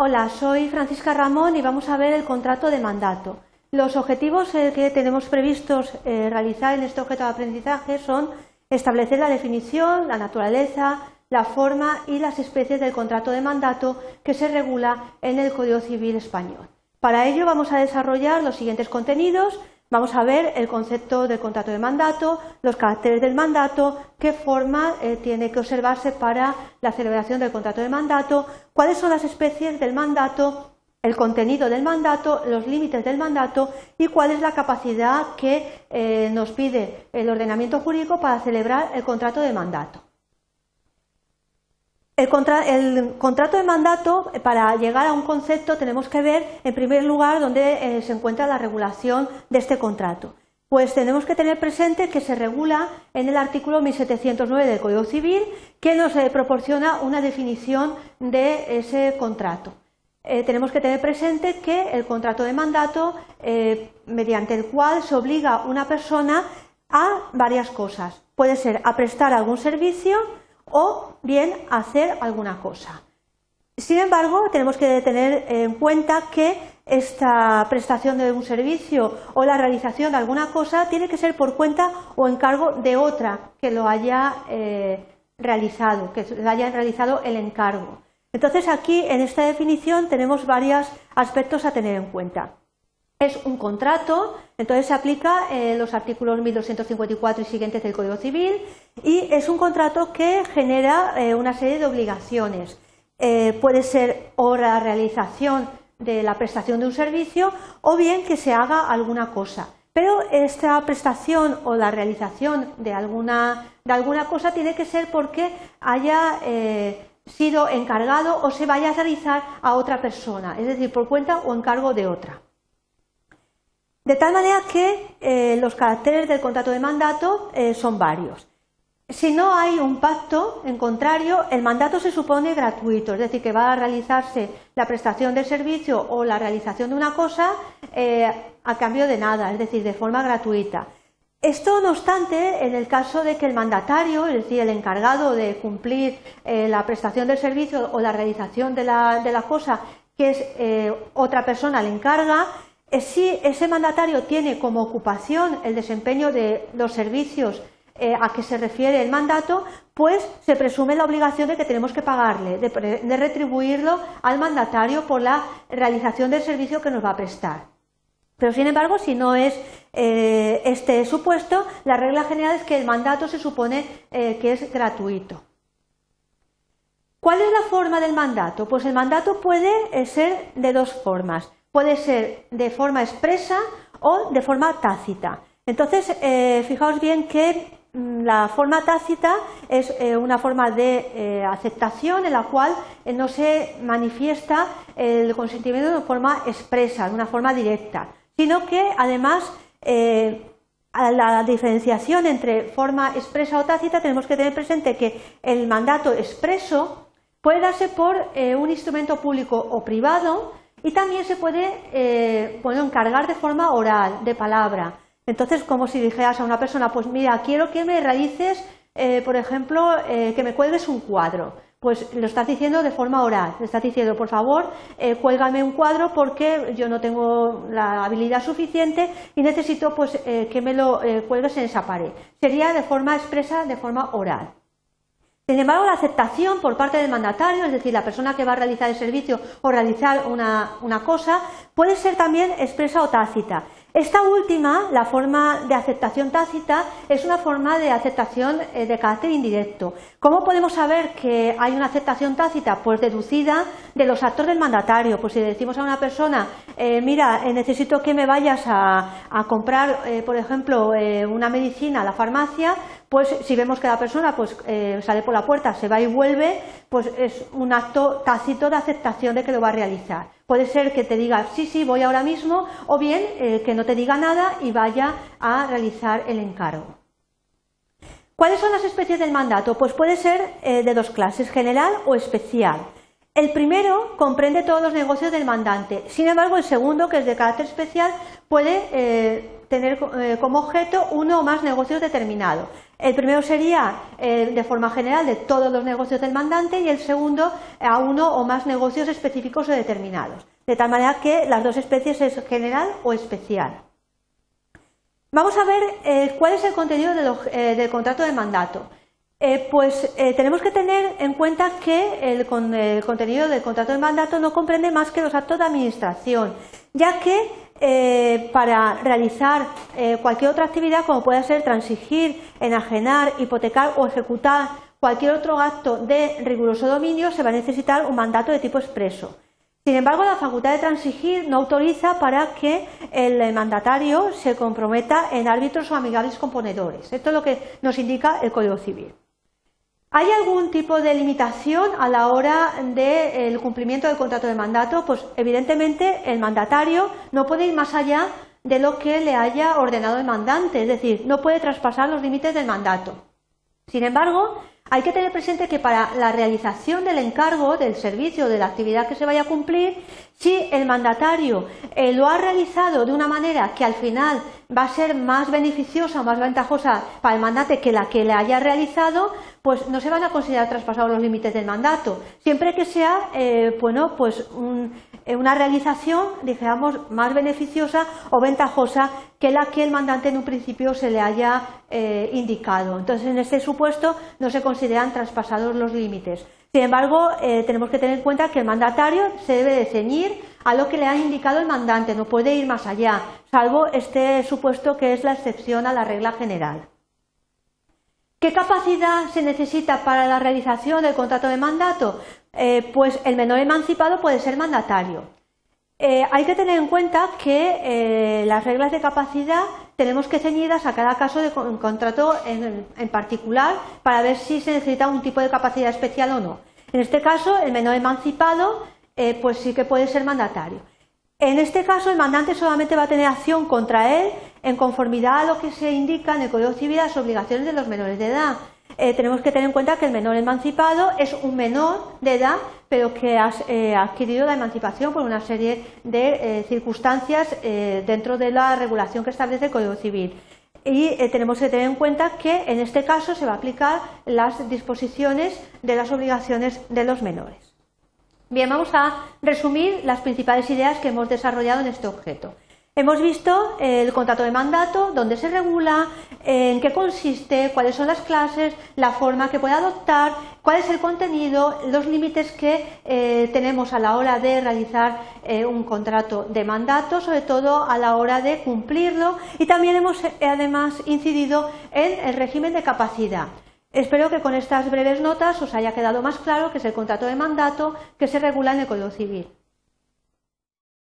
Hola, soy Francisca Ramón y vamos a ver el contrato de mandato. Los objetivos eh, que tenemos previstos eh, realizar en este objeto de aprendizaje son establecer la definición, la naturaleza, la forma y las especies del contrato de mandato que se regula en el Código Civil español. Para ello vamos a desarrollar los siguientes contenidos. Vamos a ver el concepto del contrato de mandato, los caracteres del mandato, qué forma eh, tiene que observarse para la celebración del contrato de mandato, cuáles son las especies del mandato, el contenido del mandato, los límites del mandato y cuál es la capacidad que eh, nos pide el ordenamiento jurídico para celebrar el contrato de mandato. El, contrato de mandato, eh, para llegar a un concepto, tenemos que ver, en primer lugar, dónde eh, se encuentra la regulación de este contrato. Pues tenemos que tener presente que se regula en el artículo 1709 del Código Civil, que nos eh, proporciona una definición de ese contrato. tenemos que tener presente que el contrato de mandato, mediante el cual se obliga una persona a varias cosas. Puede ser a prestar algún servicio, o bien hacer alguna cosa. Sin embargo, tenemos que tener en cuenta que esta prestación de un servicio o la realización de alguna cosa tiene que ser por cuenta o encargo de otra que lo haya eh, realizado, que le haya realizado el encargo. Entonces aquí en esta definición tenemos varios aspectos a tener en cuenta. Es un contrato, entonces se aplica eh, los artículos 1254 y siguientes del Código Civil y es un contrato que genera eh, una serie de obligaciones. Eh, puede ser o la realización de la prestación de un servicio o bien que se haga alguna cosa. Pero esta prestación o la realización de alguna, de alguna cosa tiene que ser porque haya sido encargado o se vaya a realizar a otra persona, es decir, por cuenta o encargo de otra. De tal manera que eh, los caracteres del contrato de mandato eh, son varios. Si no hay un pacto, en contrario, el mandato se supone gratuito, es decir, que va a realizarse la prestación del servicio o la realización de una cosa eh, a cambio de nada, es decir, de forma gratuita. Esto, no obstante, en el caso de que el mandatario, es decir, el encargado de cumplir la prestación del servicio o la realización de la, de la cosa que es otra persona le encarga, si ese mandatario tiene como ocupación el desempeño de los servicios eh, a que se refiere el mandato, pues se presume la obligación de que tenemos que pagarle, de, retribuirlo al mandatario por la realización del servicio que nos va a prestar. Pero, sin embargo, si no es eh, este supuesto, la regla general es que el mandato se supone que es gratuito. ¿Cuál es la forma del mandato? Pues el mandato puede ser de dos formas puede ser de forma expresa o de forma tácita. Entonces, eh, fijaos bien que mm, la forma tácita es eh, una forma de eh, aceptación en la cual no se manifiesta el consentimiento de forma expresa, de una forma directa, sino que además a la diferenciación entre forma expresa o tácita tenemos que tener presente que el mandato expreso puede darse por un instrumento público o privado y también se puede eh, encargar de forma oral, de palabra. Entonces, como si dijeras a una persona, pues mira, quiero que me realices, eh, por ejemplo, eh, que me cuelgues un cuadro. Pues lo estás diciendo de forma oral, le estás diciendo, por favor, cuélgame un cuadro porque yo no tengo la habilidad suficiente y necesito pues, que me lo cuelgues en esa pared. Sería de forma expresa, de forma oral. Sin embargo, la aceptación por parte del mandatario, es decir, la persona que va a realizar el servicio o realizar una, cosa, puede ser también expresa o tácita. Esta última, la forma de aceptación tácita, es una forma de aceptación eh, de carácter indirecto. ¿Cómo podemos saber que hay una aceptación tácita? Pues deducida de los actos del mandatario. Pues si decimos a una persona, eh, mira, eh, necesito que me vayas a, comprar, por ejemplo, una medicina a la farmacia, pues si vemos que la persona pues, sale por la puerta, se va y vuelve, pues es un acto tácito de aceptación de que lo va a realizar. Puede ser que te diga sí, sí, voy ahora mismo, o bien eh, que no te diga nada y vaya a realizar el encargo. ¿Cuáles son las especies del mandato? Pues puede ser eh, de dos clases, general o especial. El primero comprende todos los negocios del mandante. Sin embargo, el segundo, que es de carácter especial, puede eh, tener como objeto uno o más negocios determinados. El primero sería eh, de forma general de todos los negocios del mandante y el segundo a uno o más negocios específicos o determinados. De tal manera que las dos especies es general o especial. Vamos a ver eh, cuál es el contenido eh, del contrato de mandato. pues tenemos que tener en cuenta que el, el, contenido del contrato de mandato no comprende más que los actos de administración, ya que eh, para realizar eh, cualquier otra actividad, como puede ser transigir, enajenar, hipotecar o ejecutar cualquier otro acto de riguroso dominio, se va a necesitar un mandato de tipo expreso. Sin embargo, la facultad de transigir no autoriza para que el mandatario se comprometa en árbitros o amigables componedores. Esto es lo que nos indica el Código Civil. ¿Hay algún tipo de limitación a la hora del cumplimiento del contrato de mandato? Pues evidentemente el mandatario no puede ir más allá de lo que le haya ordenado el mandante, es decir, no puede traspasar los límites del mandato. Sin embargo, hay que tener presente que para la realización del encargo, del servicio, de la actividad que se vaya a cumplir, si el mandatario eh, lo ha realizado de una manera que al final va a ser más beneficiosa o más ventajosa para el mandante que la que le haya realizado, pues no se van a considerar traspasados los límites del mandato, siempre que sea eh, bueno, pues eh, una realización, digamos, más beneficiosa o ventajosa que la que el mandante en un principio se le haya eh, indicado. Entonces, en este supuesto no se consideran traspasados los límites. Sin embargo, tenemos que tener en cuenta que el mandatario se debe de ceñir a lo que le ha indicado el mandante, no puede ir más allá, salvo este supuesto que es la excepción a la regla general. ¿Qué capacidad se necesita para la realización del contrato de mandato? Eh, pues el menor emancipado puede ser mandatario. Eh, hay que tener en cuenta que eh, las reglas de capacidad tenemos que ceñidas a cada caso de contrato en, en, particular para ver si se necesita un tipo de capacidad especial o no. En este caso, el menor emancipado pues sí que puede ser mandatario. En este caso, el mandante solamente va a tener acción contra él en conformidad a lo que se indica en el Código Civil las obligaciones de los menores de edad. Eh, tenemos que tener en cuenta que el menor emancipado es un menor de edad, pero que eh, ha adquirido la emancipación por una serie de eh, circunstancias dentro de la regulación que establece el Código Civil. Y tenemos que tener en cuenta que en este caso se va a aplicar las disposiciones de las obligaciones de los menores. Bien, vamos a resumir las principales ideas que hemos desarrollado en este objeto. Hemos visto el contrato de mandato, dónde se regula, en qué consiste, cuáles son las clases, la forma que puede adoptar, cuál es el contenido, los límites que eh, tenemos a la hora de realizar eh, un contrato de mandato, sobre todo a la hora de cumplirlo y también hemos eh, además incidido en el régimen de capacidad. Espero que con estas breves notas os haya quedado más claro que es el contrato de mandato que se regula en el Código Civil.